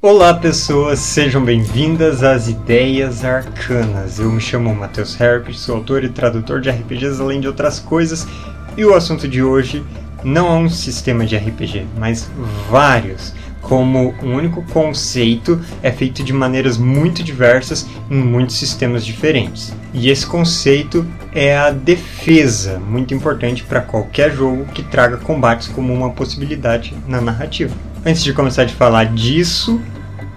Olá pessoas, sejam bem-vindas às Ideias Arcanas. Eu me chamo Matheus Herpes, sou autor e tradutor de RPGs além de outras coisas, e o assunto de hoje não é um sistema de RPG, mas vários como um único conceito é feito de maneiras muito diversas em muitos sistemas diferentes. E esse conceito é a defesa, muito importante para qualquer jogo que traga combates como uma possibilidade na narrativa. Antes de começar a falar disso,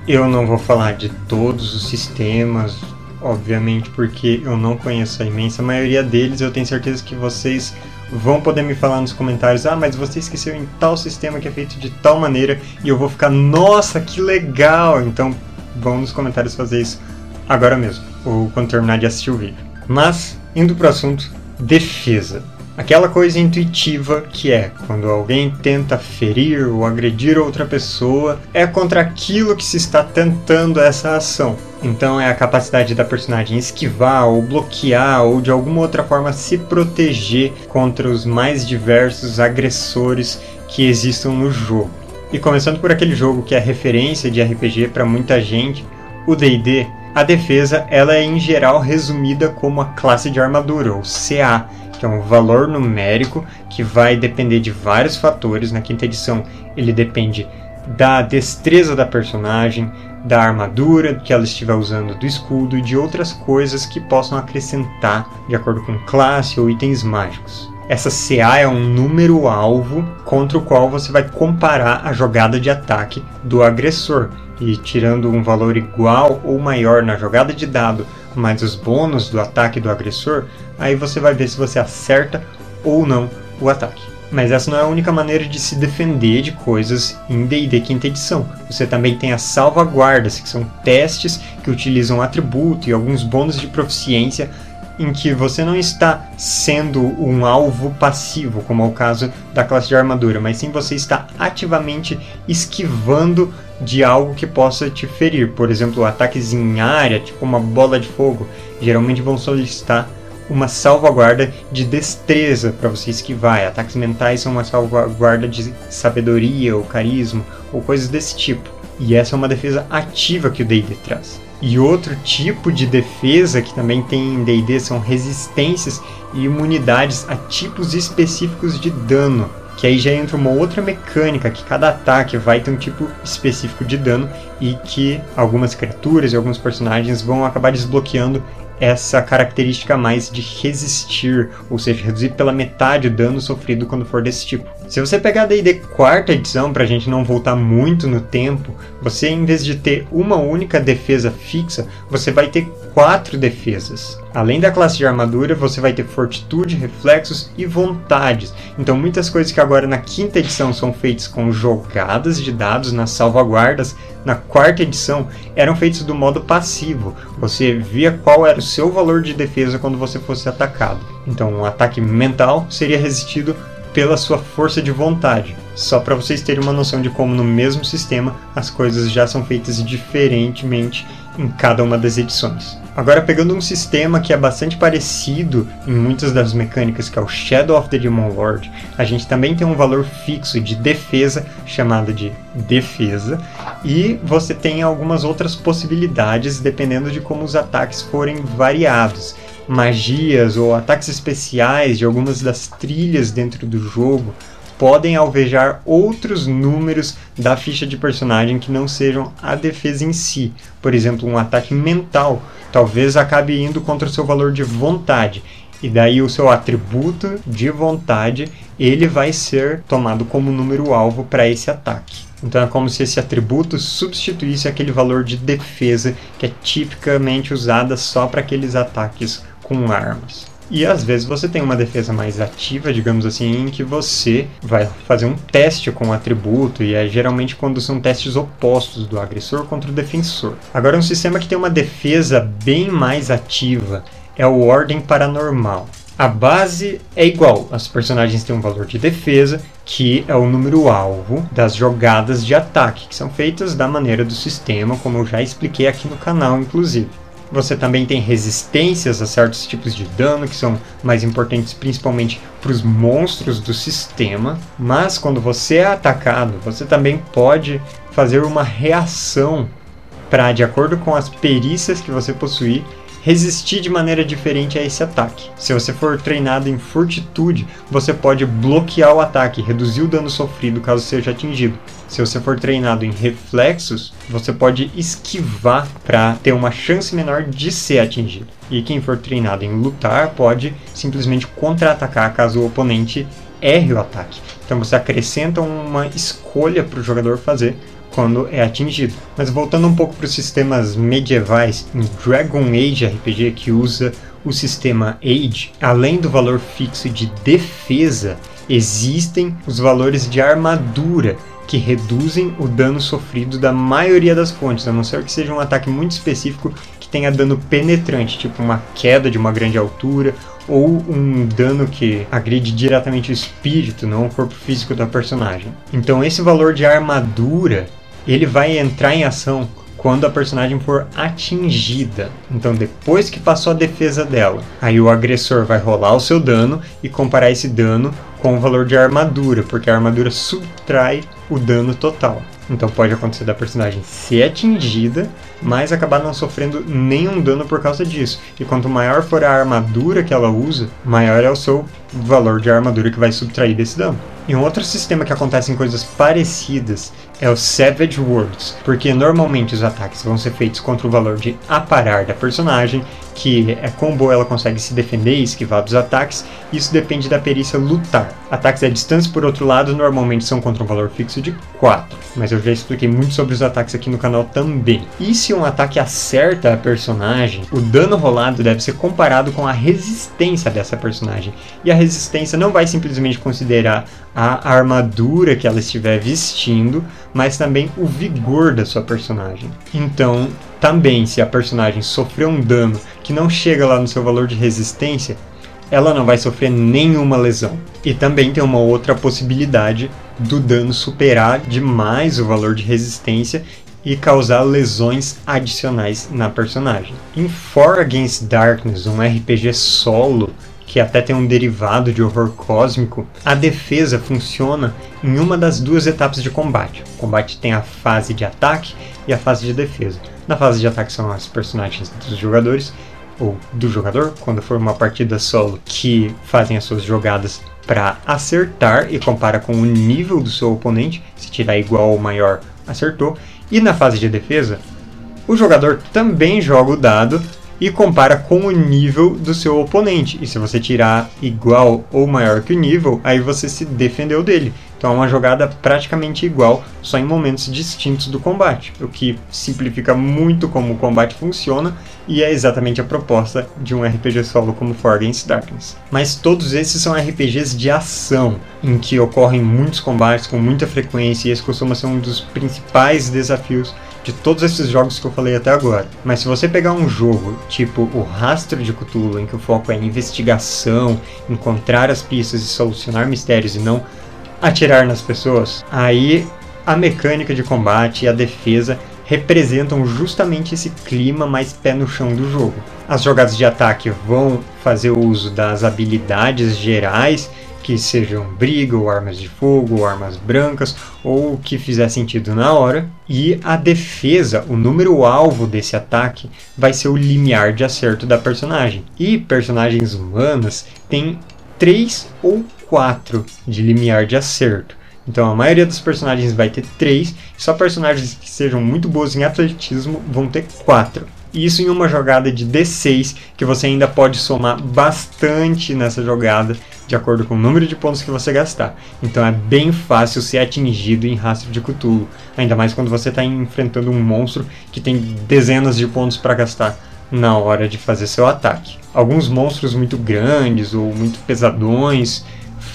eu não vou falar de todos os sistemas, obviamente, porque eu não conheço a imensa maioria deles. Eu tenho certeza que vocês vão poder me falar nos comentários: ah, mas você esqueceu em tal sistema que é feito de tal maneira, e eu vou ficar, nossa, que legal! Então vão nos comentários fazer isso agora mesmo, ou quando terminar de assistir o vídeo. Mas, indo para o assunto, defesa. Aquela coisa intuitiva que é quando alguém tenta ferir ou agredir outra pessoa, é contra aquilo que se está tentando essa ação. Então é a capacidade da personagem esquivar ou bloquear ou de alguma outra forma se proteger contra os mais diversos agressores que existam no jogo. E começando por aquele jogo que é referência de RPG para muita gente, o D&D, a defesa ela é em geral resumida como a classe de armadura ou CA que é um valor numérico que vai depender de vários fatores. Na quinta edição, ele depende da destreza da personagem, da armadura que ela estiver usando, do escudo e de outras coisas que possam acrescentar de acordo com classe ou itens mágicos. Essa CA é um número alvo contra o qual você vai comparar a jogada de ataque do agressor. E tirando um valor igual ou maior na jogada de dado mais os bônus do ataque do agressor, aí você vai ver se você acerta ou não o ataque. Mas essa não é a única maneira de se defender de coisas em D&D quinta edição. Você também tem as salvaguardas, que são testes que utilizam atributo e alguns bônus de proficiência em que você não está sendo um alvo passivo, como é o caso da classe de armadura, mas sim você está ativamente esquivando de algo que possa te ferir. Por exemplo, ataques em área, tipo uma bola de fogo, geralmente vão solicitar uma salvaguarda de destreza para você esquivar. Ataques mentais são uma salvaguarda de sabedoria ou carisma ou coisas desse tipo. E essa é uma defesa ativa que o D&D traz. E outro tipo de defesa que também tem em D&D são resistências e imunidades a tipos específicos de dano que aí já entra uma outra mecânica que cada ataque vai ter um tipo específico de dano e que algumas criaturas e alguns personagens vão acabar desbloqueando essa característica mais de resistir, ou seja, reduzir pela metade o dano sofrido quando for desse tipo. Se você pegar a D&D quarta edição, para a gente não voltar muito no tempo, você em vez de ter uma única defesa fixa, você vai ter quatro defesas. Além da classe de armadura, você vai ter fortitude, reflexos e vontades. Então muitas coisas que agora na quinta edição são feitas com jogadas de dados nas salvaguardas, na quarta edição eram feitos do modo passivo. Você via qual era o seu valor de defesa quando você fosse atacado. Então, um ataque mental seria resistido pela sua força de vontade. Só para vocês terem uma noção de como no mesmo sistema as coisas já são feitas diferentemente em cada uma das edições. Agora, pegando um sistema que é bastante parecido em muitas das mecânicas, que é o Shadow of the Demon Lord, a gente também tem um valor fixo de defesa, chamado de defesa, e você tem algumas outras possibilidades dependendo de como os ataques forem variados. Magias ou ataques especiais de algumas das trilhas dentro do jogo podem alvejar outros números da ficha de personagem que não sejam a defesa em si. Por exemplo, um ataque mental talvez acabe indo contra o seu valor de vontade. E daí o seu atributo de vontade, ele vai ser tomado como número alvo para esse ataque. Então é como se esse atributo substituísse aquele valor de defesa que é tipicamente usada só para aqueles ataques com armas. E às vezes você tem uma defesa mais ativa, digamos assim, em que você vai fazer um teste com o atributo, e é geralmente quando são testes opostos do agressor contra o defensor. Agora, um sistema que tem uma defesa bem mais ativa é o Ordem Paranormal. A base é igual, as personagens têm um valor de defesa, que é o número alvo das jogadas de ataque, que são feitas da maneira do sistema, como eu já expliquei aqui no canal, inclusive. Você também tem resistências a certos tipos de dano que são mais importantes principalmente para os monstros do sistema. Mas quando você é atacado, você também pode fazer uma reação para, de acordo com as perícias que você possuir, resistir de maneira diferente a esse ataque. Se você for treinado em fortitude, você pode bloquear o ataque, reduzir o dano sofrido caso seja atingido. Se você for treinado em reflexos, você pode esquivar para ter uma chance menor de ser atingido. E quem for treinado em lutar pode simplesmente contra-atacar caso o oponente erre o ataque. Então você acrescenta uma escolha para o jogador fazer quando é atingido. Mas voltando um pouco para os sistemas medievais, em Dragon Age RPG que usa o sistema Age, além do valor fixo de defesa, existem os valores de armadura que reduzem o dano sofrido da maioria das fontes, a não ser que seja um ataque muito específico que tenha dano penetrante, tipo uma queda de uma grande altura ou um dano que agride diretamente o espírito, não o corpo físico da personagem. Então esse valor de armadura ele vai entrar em ação quando a personagem for atingida. Então, depois que passou a defesa dela, aí o agressor vai rolar o seu dano e comparar esse dano com o valor de armadura, porque a armadura subtrai o dano total. Então pode acontecer da personagem ser atingida, mas acabar não sofrendo nenhum dano por causa disso. E quanto maior for a armadura que ela usa, maior é o seu valor de armadura que vai subtrair desse dano. E um outro sistema que acontece em coisas parecidas é o Savage Worlds, porque normalmente os ataques vão ser feitos contra o valor de aparar da personagem, que é combo ela consegue se defender e esquivar dos ataques, isso depende da perícia lutar. Ataques à distância, por outro lado, normalmente são contra um valor fixo de 4, mas eu já expliquei muito sobre os ataques aqui no canal também. E se um ataque acerta a personagem, o dano rolado deve ser comparado com a resistência dessa personagem, e a resistência não vai simplesmente considerar a armadura que ela estiver vestindo, mas também o vigor da sua personagem. Então, também, se a personagem sofreu um dano que não chega lá no seu valor de resistência, ela não vai sofrer nenhuma lesão. E também tem uma outra possibilidade do dano superar demais o valor de resistência e causar lesões adicionais na personagem. Em For Against Darkness, um RPG solo que até tem um derivado de horror cósmico, a defesa funciona em uma das duas etapas de combate. O combate tem a fase de ataque e a fase de defesa. Na fase de ataque são as personagens dos jogadores, ou do jogador, quando for uma partida solo, que fazem as suas jogadas para acertar e compara com o nível do seu oponente, se tirar igual ou maior, acertou. E na fase de defesa, o jogador também joga o dado e compara com o nível do seu oponente. E se você tirar igual ou maior que o nível, aí você se defendeu dele. Então é uma jogada praticamente igual, só em momentos distintos do combate, o que simplifica muito como o combate funciona e é exatamente a proposta de um RPG solo como For Against Darkness. Mas todos esses são RPGs de ação, em que ocorrem muitos combates com muita frequência e esse costuma ser um dos principais desafios de todos esses jogos que eu falei até agora. Mas se você pegar um jogo tipo o Rastro de Cthulhu, em que o foco é investigação, encontrar as pistas e solucionar mistérios e não atirar nas pessoas, aí a mecânica de combate e a defesa representam justamente esse clima mais pé no chão do jogo. As jogadas de ataque vão fazer uso das habilidades gerais que sejam briga, ou armas de fogo, ou armas brancas, ou o que fizer sentido na hora. E a defesa, o número alvo desse ataque, vai ser o limiar de acerto da personagem. E personagens humanas têm 3 ou 4 de limiar de acerto. Então a maioria dos personagens vai ter 3, só personagens que sejam muito bons em atletismo vão ter 4. Isso em uma jogada de D6, que você ainda pode somar bastante nessa jogada, de acordo com o número de pontos que você gastar. Então é bem fácil ser atingido em Rastro de Cthulhu, ainda mais quando você está enfrentando um monstro que tem dezenas de pontos para gastar na hora de fazer seu ataque. Alguns monstros muito grandes ou muito pesadões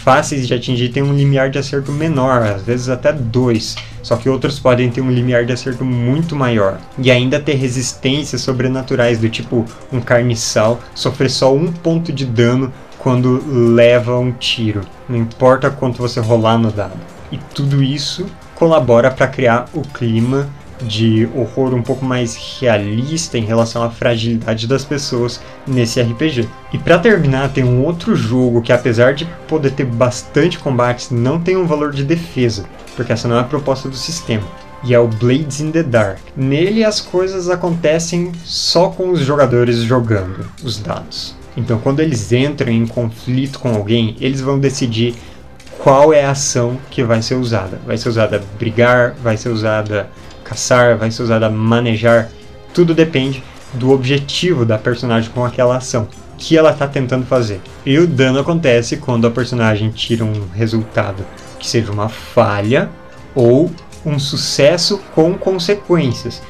fáceis de atingir têm um limiar de acerto menor, às vezes até dois. Só que outros podem ter um limiar de acerto muito maior. E ainda ter resistências sobrenaturais, do tipo um carniçal sofrer só um ponto de dano quando leva um tiro. Não importa quanto você rolar no dado. E tudo isso colabora para criar o clima de horror um pouco mais realista em relação à fragilidade das pessoas nesse RPG. E para terminar, tem um outro jogo que apesar de poder ter bastante combates, não tem um valor de defesa, porque essa não é a proposta do sistema. e é o Blades in the Dark. Nele as coisas acontecem só com os jogadores jogando os dados. Então, quando eles entram em conflito com alguém, eles vão decidir qual é a ação que vai ser usada. Vai ser usada brigar, vai ser usada caçar, vai ser usada manejar. Tudo depende do objetivo da personagem com aquela ação que ela está tentando fazer. E o dano acontece quando a personagem tira um resultado que seja uma falha ou um sucesso com consequências.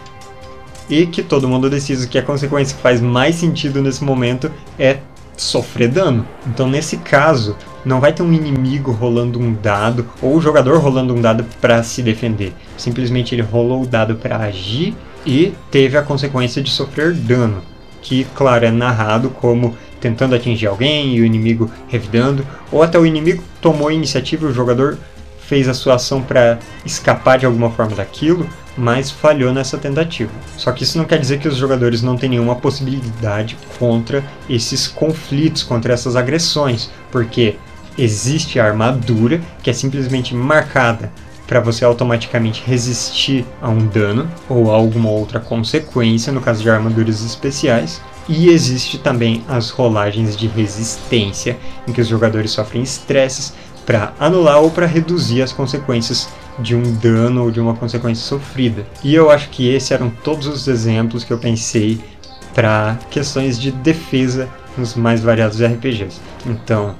E que todo mundo decide que a consequência que faz mais sentido nesse momento é sofrer dano. Então, nesse caso, não vai ter um inimigo rolando um dado ou o jogador rolando um dado para se defender. Simplesmente ele rolou o dado para agir e teve a consequência de sofrer dano que, claro, é narrado como tentando atingir alguém e o inimigo revidando, ou até o inimigo tomou a iniciativa e o jogador fez a sua ação para escapar de alguma forma daquilo, mas falhou nessa tentativa. Só que isso não quer dizer que os jogadores não têm nenhuma possibilidade contra esses conflitos, contra essas agressões, porque existe a armadura que é simplesmente marcada para você automaticamente resistir a um dano ou a alguma outra consequência, no caso de armaduras especiais. E existe também as rolagens de resistência, em que os jogadores sofrem estresses para anular ou para reduzir as consequências de um dano ou de uma consequência sofrida. E eu acho que esses eram todos os exemplos que eu pensei para questões de defesa nos mais variados RPGs. Então,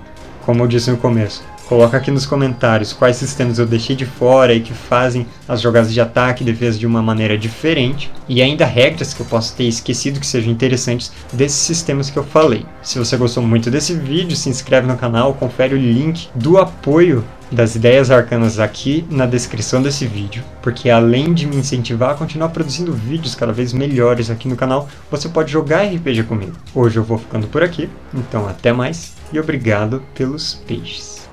como eu disse no começo, Coloca aqui nos comentários quais sistemas eu deixei de fora e que fazem as jogadas de ataque e defesa de uma maneira diferente, e ainda regras que eu posso ter esquecido que sejam interessantes desses sistemas que eu falei. Se você gostou muito desse vídeo, se inscreve no canal, confere o link do apoio das ideias arcanas aqui na descrição desse vídeo, porque além de me incentivar a continuar produzindo vídeos cada vez melhores aqui no canal, você pode jogar RPG comigo. Hoje eu vou ficando por aqui, então até mais e obrigado pelos peixes.